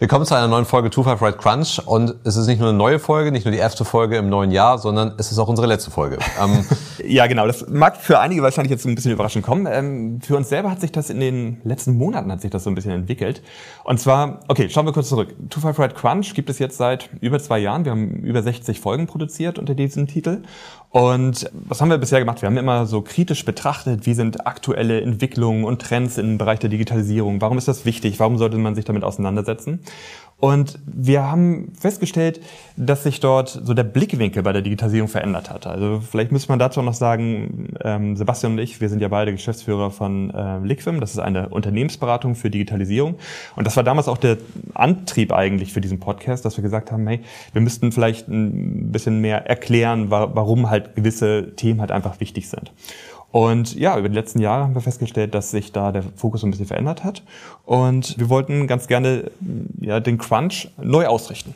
Willkommen zu einer neuen Folge 25 Right Crunch und es ist nicht nur eine neue Folge, nicht nur die erste Folge im neuen Jahr, sondern es ist auch unsere letzte Folge. Ähm ja, genau. Das mag für einige wahrscheinlich jetzt ein bisschen überraschend kommen. Ähm, für uns selber hat sich das in den letzten Monaten hat sich das so ein bisschen entwickelt. Und zwar, okay, schauen wir kurz zurück. 25 Right Crunch gibt es jetzt seit über zwei Jahren. Wir haben über 60 Folgen produziert unter diesem Titel. Und was haben wir bisher gemacht? Wir haben immer so kritisch betrachtet, wie sind aktuelle Entwicklungen und Trends im Bereich der Digitalisierung? Warum ist das wichtig? Warum sollte man sich damit auseinandersetzen? Und wir haben festgestellt, dass sich dort so der Blickwinkel bei der Digitalisierung verändert hat. Also vielleicht müsste man dazu noch sagen, ähm, Sebastian und ich, wir sind ja beide Geschäftsführer von äh, Liquim. Das ist eine Unternehmensberatung für Digitalisierung. Und das war damals auch der Antrieb eigentlich für diesen Podcast, dass wir gesagt haben, hey, wir müssten vielleicht ein bisschen mehr erklären, warum halt gewisse Themen halt einfach wichtig sind. Und ja, über die letzten Jahre haben wir festgestellt, dass sich da der Fokus so ein bisschen verändert hat. Und wir wollten ganz gerne ja, den Crunch neu ausrichten.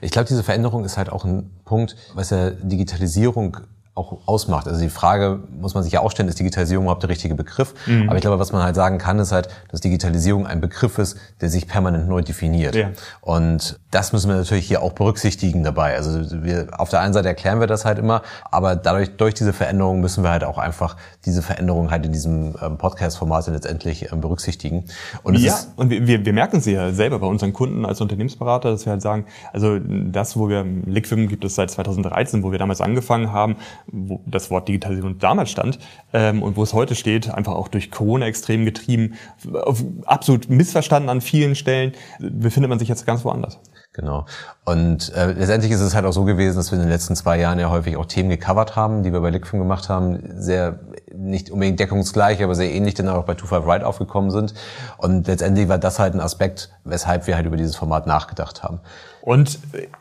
Ich glaube, diese Veränderung ist halt auch ein Punkt, was ja Digitalisierung auch ausmacht. Also die Frage muss man sich ja auch stellen, ist Digitalisierung überhaupt der richtige Begriff? Mhm. Aber ich glaube, was man halt sagen kann, ist halt, dass Digitalisierung ein Begriff ist, der sich permanent neu definiert. Ja. Und das müssen wir natürlich hier auch berücksichtigen dabei. Also wir, auf der einen Seite erklären wir das halt immer, aber dadurch, durch diese Veränderung müssen wir halt auch einfach diese Veränderung halt in diesem ähm, Podcast-Format letztendlich ähm, berücksichtigen. Und ja, und wir, wir merken sie ja selber bei unseren Kunden als Unternehmensberater, dass wir halt sagen, also das, wo wir, Liquim gibt es seit 2013, wo wir damals angefangen haben, wo das Wort Digitalisierung damals stand ähm, und wo es heute steht, einfach auch durch Corona extrem getrieben, absolut missverstanden an vielen Stellen, befindet man sich jetzt ganz woanders. Genau. Und äh, letztendlich ist es halt auch so gewesen, dass wir in den letzten zwei Jahren ja häufig auch Themen gecovert haben, die wir bei Liquim gemacht haben, sehr nicht unbedingt deckungsgleich, aber sehr ähnlich dann auch bei Two Five Right aufgekommen sind. Und letztendlich war das halt ein Aspekt, weshalb wir halt über dieses Format nachgedacht haben. Und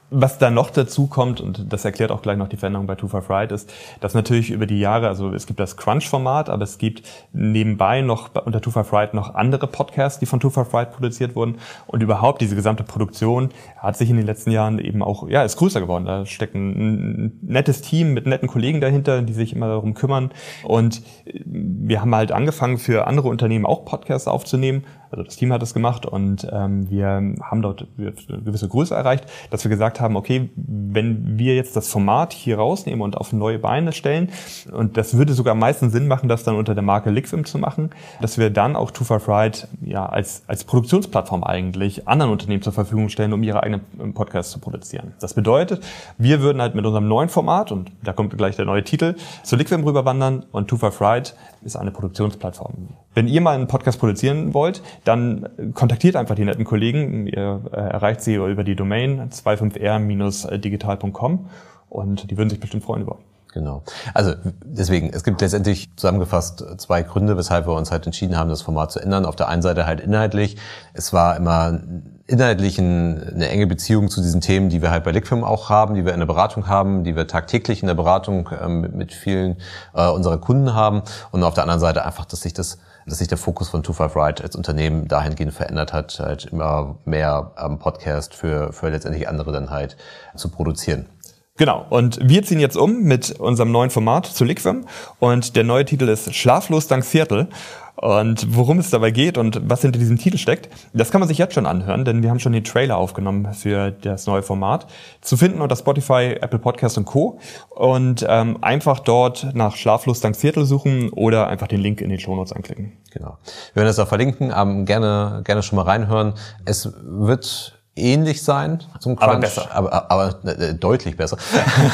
was da noch dazu kommt, und das erklärt auch gleich noch die Veränderung bei Two Five Right, ist, dass natürlich über die Jahre, also es gibt das Crunch-Format, aber es gibt nebenbei noch unter Two Five Right noch andere Podcasts, die von Two Five Right produziert wurden. Und überhaupt diese gesamte Produktion hat sich in den letzten Jahren eben auch, ja, ist größer geworden. Da steckt ein nettes Team mit netten Kollegen dahinter, die sich immer darum kümmern. Und wir haben halt angefangen, für andere Unternehmen auch Podcasts aufzunehmen. Also das Team hat das gemacht und ähm, wir haben dort eine gewisse Größe erreicht, dass wir gesagt haben, okay, wenn wir jetzt das Format hier rausnehmen und auf neue Beine stellen, und das würde sogar am meisten Sinn machen, das dann unter der Marke Liquim zu machen, dass wir dann auch Too Far Fried ja als, als Produktionsplattform eigentlich anderen Unternehmen zur Verfügung stellen, um ihre eigenen Podcasts zu produzieren. Das bedeutet, wir würden halt mit unserem neuen Format, und da kommt gleich der neue Titel, zu Liquim rüberwandern und Too Far Fried ist eine Produktionsplattform. Wenn ihr mal einen Podcast produzieren wollt, dann kontaktiert einfach die netten Kollegen. Ihr äh, erreicht sie über die Domain 25r-digital.com und die würden sich bestimmt freuen über. Genau. Also deswegen, es gibt letztendlich zusammengefasst zwei Gründe, weshalb wir uns halt entschieden haben, das Format zu ändern. Auf der einen Seite halt inhaltlich. Es war immer inhaltlich eine enge Beziehung zu diesen Themen, die wir halt bei Liquim auch haben, die wir in der Beratung haben, die wir tagtäglich in der Beratung ähm, mit vielen äh, unserer Kunden haben. Und auf der anderen Seite einfach, dass sich das dass sich der Fokus von 25 Right als Unternehmen dahingehend verändert hat, halt immer mehr ähm, Podcast für, für letztendlich andere dann halt zu produzieren. Genau, und wir ziehen jetzt um mit unserem neuen Format zu Liquim und der neue Titel ist Schlaflos dank Seattle. Und worum es dabei geht und was hinter diesem Titel steckt, das kann man sich jetzt schon anhören, denn wir haben schon den Trailer aufgenommen für das neue Format. Zu finden unter Spotify, Apple Podcast und Co. Und ähm, einfach dort nach Schlaflos dank Seattle suchen oder einfach den Link in den Show Notes anklicken. Genau. Wir werden das auch verlinken, ähm, gerne, gerne schon mal reinhören. Es wird ähnlich sein zum Crunch, aber besser, aber, aber äh, deutlich besser.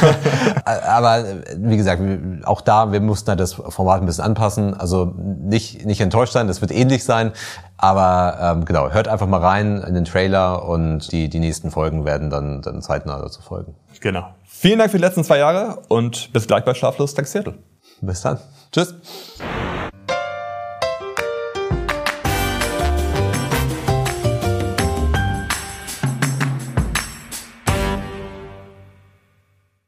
aber wie gesagt, auch da, wir mussten halt das Format ein bisschen anpassen. Also nicht nicht enttäuscht sein, das wird ähnlich sein. Aber ähm, genau, hört einfach mal rein in den Trailer und die die nächsten Folgen werden dann dann zeitnah dazu folgen. Genau. Vielen Dank für die letzten zwei Jahre und bis gleich bei Schlaflos Seattle. Bis dann. Tschüss.